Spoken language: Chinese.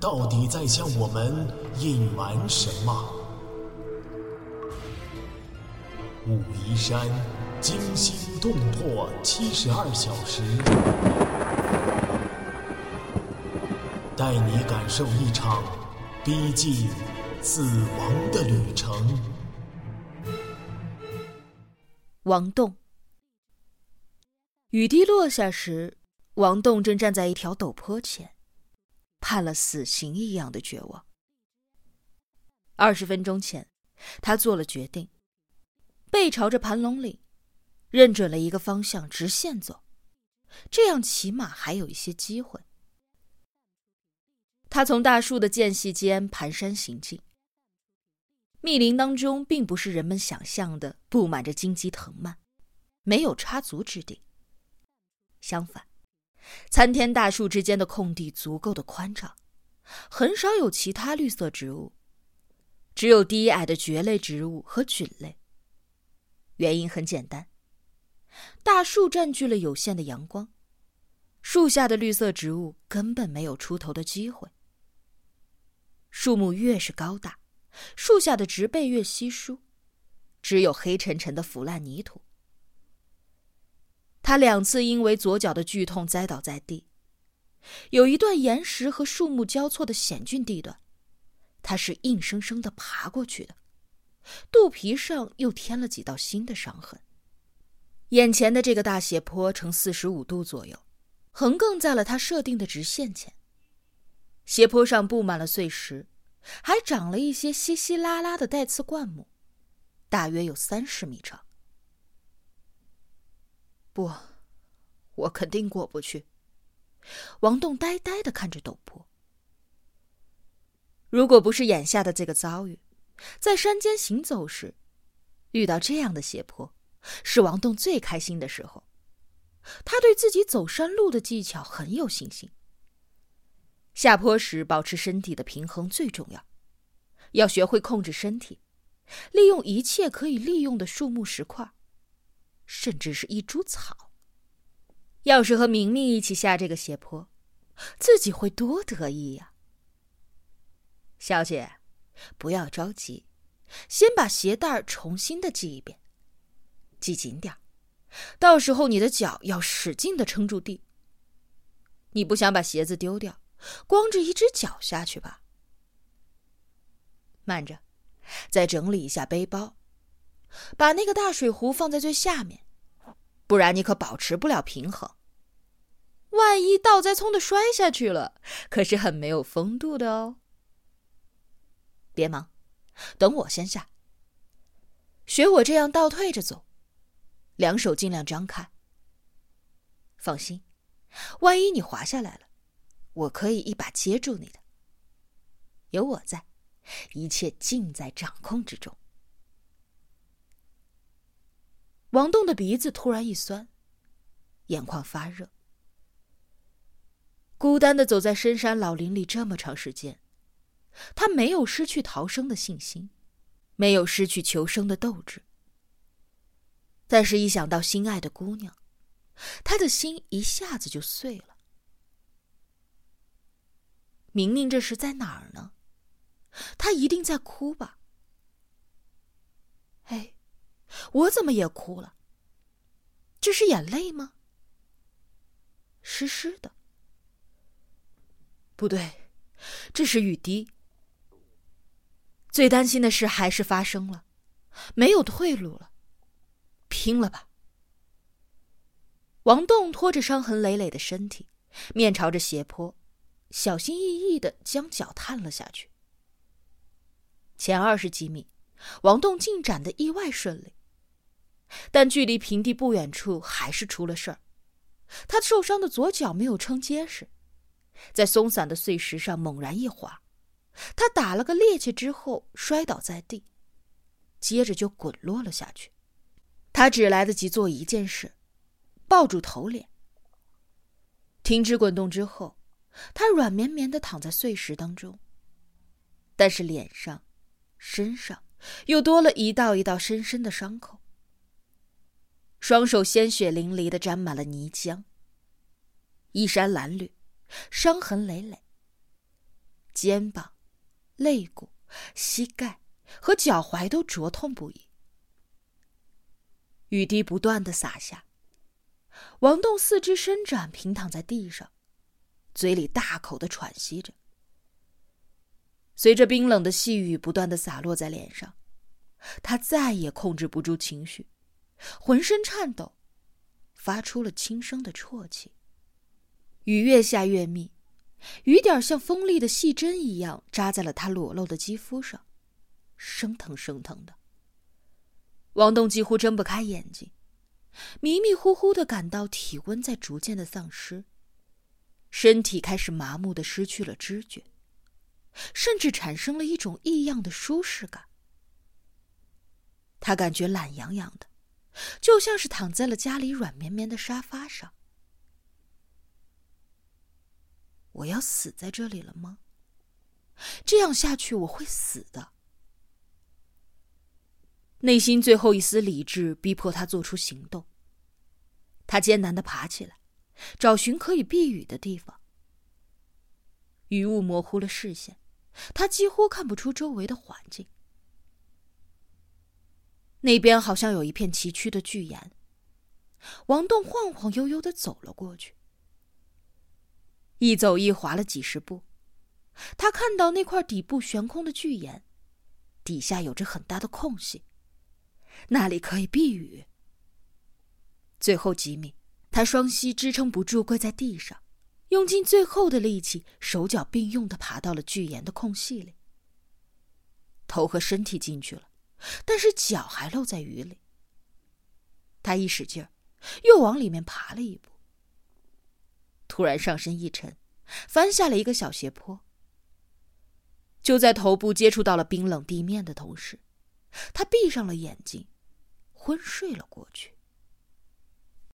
到底在向我们隐瞒什么？武夷山惊心动魄七十二小时，带你感受一场逼近死亡的旅程。王栋，雨滴落下时，王栋正站在一条陡坡前，判了死刑一样的绝望。二十分钟前，他做了决定，背朝着盘龙岭，认准了一个方向，直线走，这样起码还有一些机会。他从大树的间隙间蹒跚行进。密林当中，并不是人们想象的布满着荆棘藤蔓，没有插足之地。相反，参天大树之间的空地足够的宽敞，很少有其他绿色植物，只有低矮的蕨类植物和菌类。原因很简单，大树占据了有限的阳光，树下的绿色植物根本没有出头的机会。树木越是高大。树下的植被越稀疏，只有黑沉沉的腐烂泥土。他两次因为左脚的剧痛栽倒在地，有一段岩石和树木交错的险峻地段，他是硬生生的爬过去的，肚皮上又添了几道新的伤痕。眼前的这个大斜坡呈四十五度左右，横亘在了他设定的直线前。斜坡上布满了碎石。还长了一些稀稀拉拉的带刺灌木，大约有三十米长。不，我肯定过不去。王栋呆呆的看着陡坡。如果不是眼下的这个遭遇，在山间行走时，遇到这样的斜坡，是王栋最开心的时候。他对自己走山路的技巧很有信心。下坡时，保持身体的平衡最重要。要学会控制身体，利用一切可以利用的树木、石块，甚至是一株草。要是和明明一起下这个斜坡，自己会多得意呀！小姐，不要着急，先把鞋带重新的系一遍，系紧点到时候你的脚要使劲的撑住地。你不想把鞋子丢掉？光着一只脚下去吧。慢着，再整理一下背包，把那个大水壶放在最下面，不然你可保持不了平衡。万一倒栽葱的摔下去了，可是很没有风度的哦。别忙，等我先下。学我这样倒退着走，两手尽量张开。放心，万一你滑下来了。我可以一把接住你的。有我在，一切尽在掌控之中。王栋的鼻子突然一酸，眼眶发热。孤单的走在深山老林里这么长时间，他没有失去逃生的信心，没有失去求生的斗志。但是，一想到心爱的姑娘，他的心一下子就碎了。明明这是在哪儿呢？他一定在哭吧？我怎么也哭了？这是眼泪吗？湿湿的。不对，这是雨滴。最担心的事还是发生了，没有退路了，拼了吧！王栋拖着伤痕累累的身体，面朝着斜坡。小心翼翼的将脚探了下去。前二十几米，王栋进展的意外顺利，但距离平地不远处还是出了事儿。他受伤的左脚没有撑结实，在松散的碎石上猛然一滑，他打了个趔趄之后摔倒在地，接着就滚落了下去。他只来得及做一件事，抱住头脸。停止滚动之后，他软绵绵的躺在碎石当中，但是脸上、身上又多了一道一道深深的伤口，双手鲜血淋漓的沾满了泥浆，衣衫褴褛，伤痕累累，肩膀、肋骨、膝盖和脚踝都灼痛不已。雨滴不断的洒下，王栋四肢伸展，平躺在地上，嘴里大口的喘息着。随着冰冷的细雨不断的洒落在脸上，他再也控制不住情绪，浑身颤抖，发出了轻声的啜泣。雨越下越密，雨点像锋利的细针一样扎在了他裸露的肌肤上，生疼生疼的。王栋几乎睁不开眼睛，迷迷糊糊的感到体温在逐渐的丧失，身体开始麻木的失去了知觉，甚至产生了一种异样的舒适感。他感觉懒洋洋的，就像是躺在了家里软绵绵的沙发上。我要死在这里了吗？这样下去我会死的。内心最后一丝理智逼迫他做出行动。他艰难的爬起来，找寻可以避雨的地方。雨雾模糊了视线，他几乎看不出周围的环境。那边好像有一片崎岖的巨岩。王栋晃晃悠悠的走了过去，一走一滑了几十步，他看到那块底部悬空的巨岩，底下有着很大的空隙。那里可以避雨。最后几米，他双膝支撑不住，跪在地上，用尽最后的力气，手脚并用的爬到了巨岩的空隙里。头和身体进去了，但是脚还露在雨里。他一使劲，又往里面爬了一步。突然上身一沉，翻下了一个小斜坡。就在头部接触到了冰冷地面的同时。他闭上了眼睛，昏睡了过去。